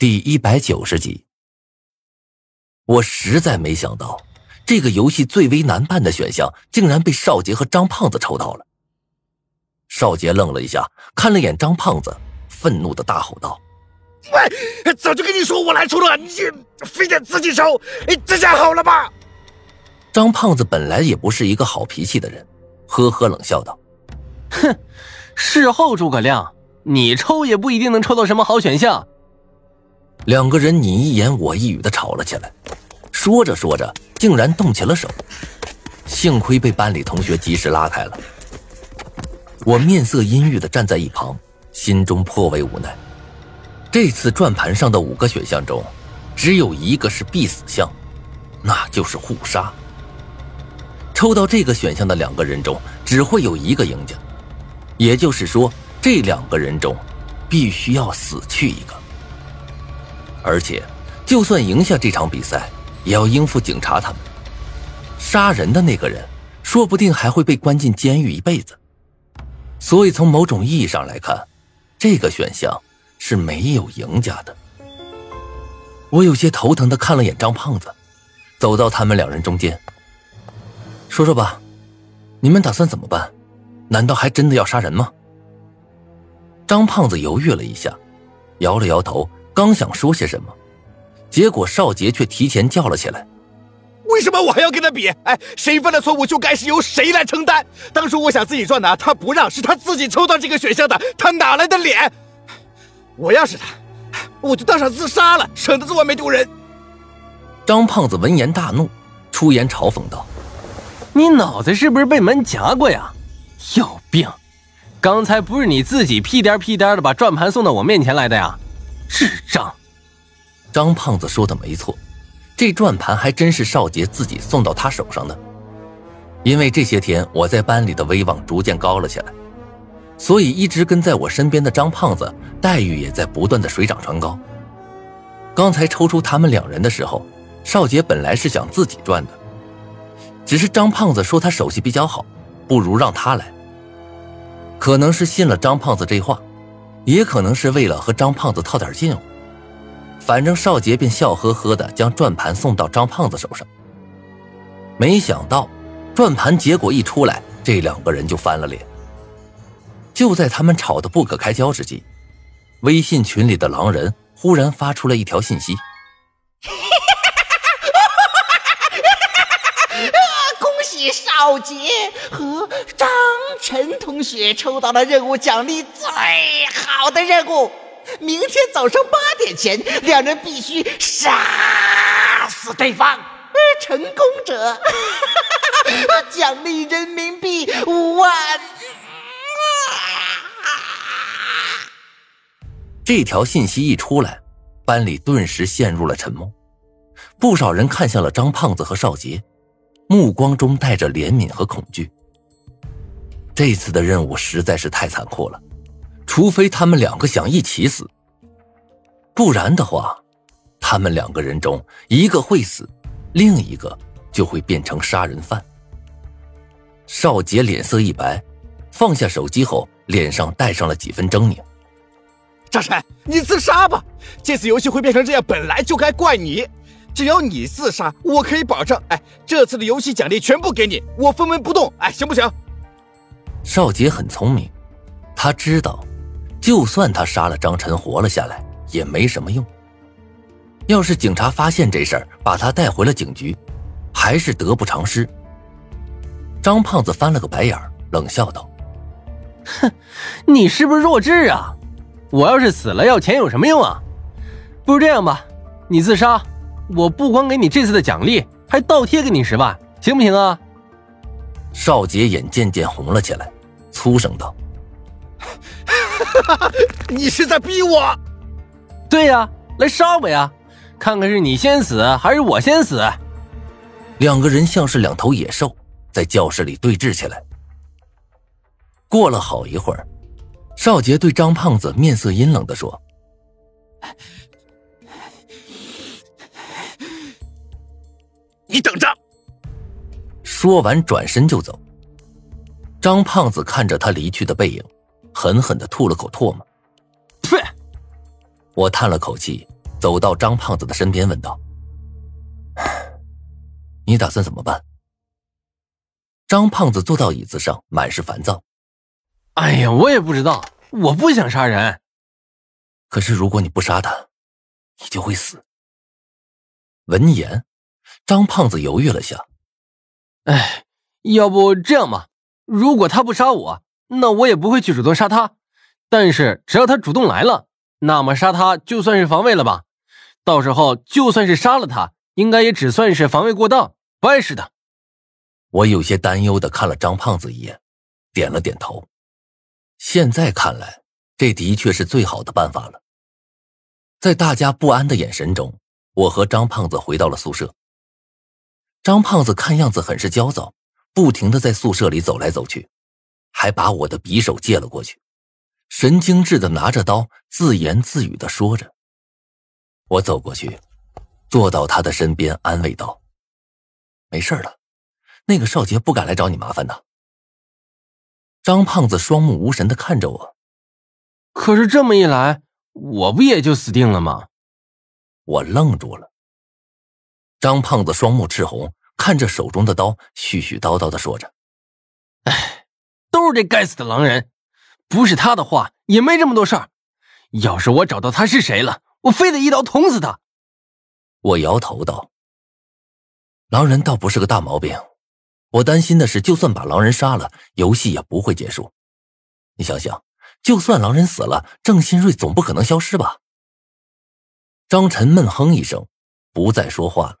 第一百九十集，我实在没想到，这个游戏最为难办的选项竟然被邵杰和张胖子抽到了。邵杰愣了一下，看了眼张胖子，愤怒的大吼道：“喂，早就跟你说我来抽了，你非得自己抽，这下好了吧？”张胖子本来也不是一个好脾气的人，呵呵冷笑道：“哼，事后诸葛亮，你抽也不一定能抽到什么好选项。”两个人你一言我一语的吵了起来，说着说着竟然动起了手，幸亏被班里同学及时拉开了。我面色阴郁的站在一旁，心中颇为无奈。这次转盘上的五个选项中，只有一个是必死项，那就是互杀。抽到这个选项的两个人中，只会有一个赢家，也就是说，这两个人中，必须要死去一个。而且，就算赢下这场比赛，也要应付警察他们。杀人的那个人，说不定还会被关进监狱一辈子。所以，从某种意义上来看，这个选项是没有赢家的。我有些头疼的看了眼张胖子，走到他们两人中间，说说吧，你们打算怎么办？难道还真的要杀人吗？张胖子犹豫了一下，摇了摇头。刚想说些什么，结果少杰却提前叫了起来：“为什么我还要跟他比？哎，谁犯的错误就该是由谁来承担。当初我想自己赚的，他不让，是他自己抽到这个选项的，他哪来的脸？我要是他，我就当场自杀了，省得在外面丢人。”张胖子闻言大怒，出言嘲讽道：“你脑子是不是被门夹过呀？有病！刚才不是你自己屁颠屁颠的把转盘送到我面前来的呀？”智障，张胖子说的没错，这转盘还真是少杰自己送到他手上的。因为这些天我在班里的威望逐渐高了起来，所以一直跟在我身边的张胖子待遇也在不断的水涨船高。刚才抽出他们两人的时候，少杰本来是想自己赚的，只是张胖子说他手气比较好，不如让他来。可能是信了张胖子这话。也可能是为了和张胖子套点近乎，反正少杰便笑呵呵的将转盘送到张胖子手上。没想到，转盘结果一出来，这两个人就翻了脸。就在他们吵得不可开交之际，微信群里的狼人忽然发出了一条信息。恭喜少杰和张晨同学抽到了任务奖励最好的任务，明天早上八点前，两人必须杀死对方，成功者 奖励人民币五万。这条信息一出来，班里顿时陷入了沉默，不少人看向了张胖子和少杰。目光中带着怜悯和恐惧。这次的任务实在是太残酷了，除非他们两个想一起死，不然的话，他们两个人中一个会死，另一个就会变成杀人犯。少杰脸色一白，放下手机后，脸上带上了几分狰狞：“张晨，你自杀吧！这次游戏会变成这样，本来就该怪你。”只要你自杀，我可以保证，哎，这次的游戏奖励全部给你，我分文不动，哎，行不行？少杰很聪明，他知道，就算他杀了张晨活了下来，也没什么用。要是警察发现这事儿，把他带回了警局，还是得不偿失。张胖子翻了个白眼冷笑道：“哼，你是不是弱智啊？我要是死了要钱有什么用啊？不如这样吧，你自杀。”我不光给你这次的奖励，还倒贴给你十万，行不行啊？少杰眼渐渐红了起来，粗声道：“ 你是在逼我？对呀，来杀我呀！看看是你先死还是我先死。”两个人像是两头野兽，在教室里对峙起来。过了好一会儿，少杰对张胖子面色阴冷的说。你等着！说完，转身就走。张胖子看着他离去的背影，狠狠的吐了口唾沫。呸！我叹了口气，走到张胖子的身边，问道：“你打算怎么办？”张胖子坐到椅子上，满是烦躁。“哎呀，我也不知道，我不想杀人。可是如果你不杀他，你就会死。”闻言，张胖子犹豫了下。“哎，要不这样吧，如果他不杀我，那我也不会去主动杀他。但是只要他主动来了，那么杀他就算是防卫了吧？到时候就算是杀了他，应该也只算是防卫过当，不碍事的。”我有些担忧的看了张胖子一眼，点了点头。现在看来，这的确是最好的办法了。在大家不安的眼神中，我和张胖子回到了宿舍。张胖子看样子很是焦躁，不停的在宿舍里走来走去，还把我的匕首借了过去，神经质的拿着刀，自言自语的说着。我走过去，坐到他的身边，安慰道：“没事了。”那个少杰不敢来找你麻烦的。张胖子双目无神的看着我，可是这么一来，我不也就死定了吗？我愣住了。张胖子双目赤红，看着手中的刀，絮絮叨叨的说着：“哎，都是这该死的狼人，不是他的话，也没这么多事儿。要是我找到他是谁了，我非得一刀捅死他。”我摇头道：“狼人倒不是个大毛病。”我担心的是，就算把狼人杀了，游戏也不会结束。你想想，就算狼人死了，郑新瑞总不可能消失吧？张晨闷哼一声，不再说话了。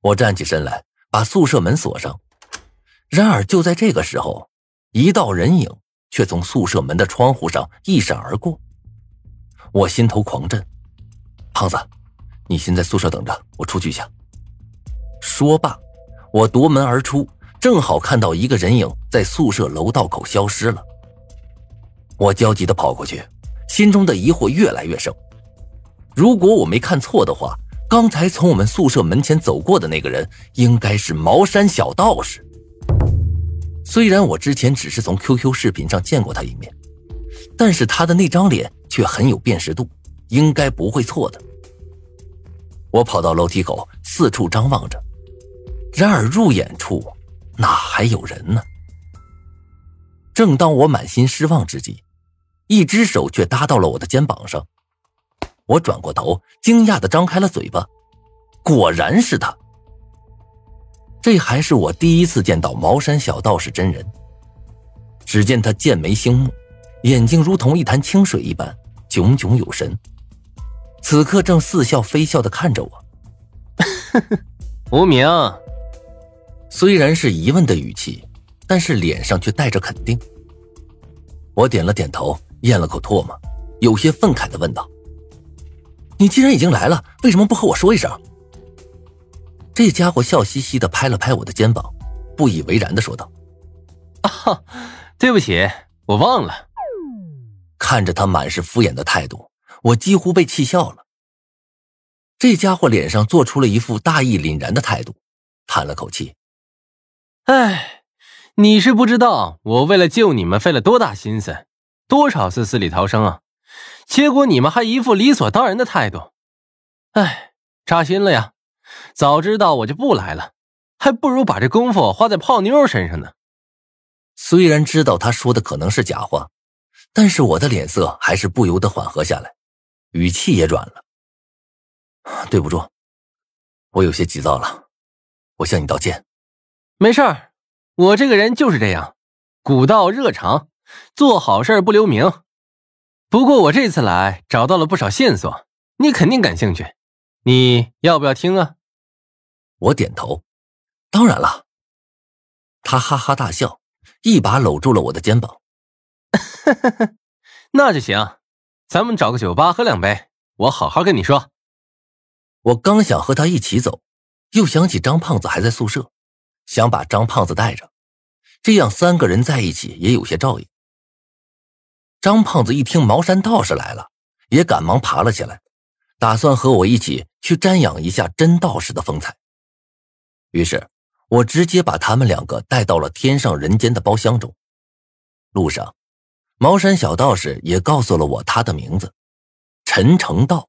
我站起身来，把宿舍门锁上。然而就在这个时候，一道人影却从宿舍门的窗户上一闪而过。我心头狂震。胖子，你先在宿舍等着，我出去一下。说罢。我夺门而出，正好看到一个人影在宿舍楼道口消失了。我焦急的跑过去，心中的疑惑越来越盛。如果我没看错的话，刚才从我们宿舍门前走过的那个人，应该是茅山小道士。虽然我之前只是从 QQ 视频上见过他一面，但是他的那张脸却很有辨识度，应该不会错的。我跑到楼梯口，四处张望着。然而入眼处，哪还有人呢？正当我满心失望之际，一只手却搭到了我的肩膀上。我转过头，惊讶的张开了嘴巴，果然是他。这还是我第一次见到茅山小道士真人。只见他剑眉星目，眼睛如同一潭清水一般炯炯有神，此刻正似笑非笑的看着我。无名。虽然是疑问的语气，但是脸上却带着肯定。我点了点头，咽了口唾沫，有些愤慨的问道：“你既然已经来了，为什么不和我说一声？”这家伙笑嘻嘻的拍了拍我的肩膀，不以为然的说道：“啊，对不起，我忘了。”看着他满是敷衍的态度，我几乎被气笑了。这家伙脸上做出了一副大义凛然的态度，叹了口气。哎，你是不知道我为了救你们费了多大心思，多少次死里逃生啊！结果你们还一副理所当然的态度，哎，扎心了呀！早知道我就不来了，还不如把这功夫花在泡妞身上呢。虽然知道他说的可能是假话，但是我的脸色还是不由得缓和下来，语气也软了。对不住，我有些急躁了，我向你道歉。没事儿，我这个人就是这样，古道热肠，做好事不留名。不过我这次来找到了不少线索，你肯定感兴趣，你要不要听啊？我点头，当然了。他哈哈大笑，一把搂住了我的肩膀。那就行，咱们找个酒吧喝两杯，我好好跟你说。我刚想和他一起走，又想起张胖子还在宿舍。想把张胖子带着，这样三个人在一起也有些照应。张胖子一听茅山道士来了，也赶忙爬了起来，打算和我一起去瞻仰一下真道士的风采。于是，我直接把他们两个带到了天上人间的包厢中。路上，茅山小道士也告诉了我他的名字：陈成道。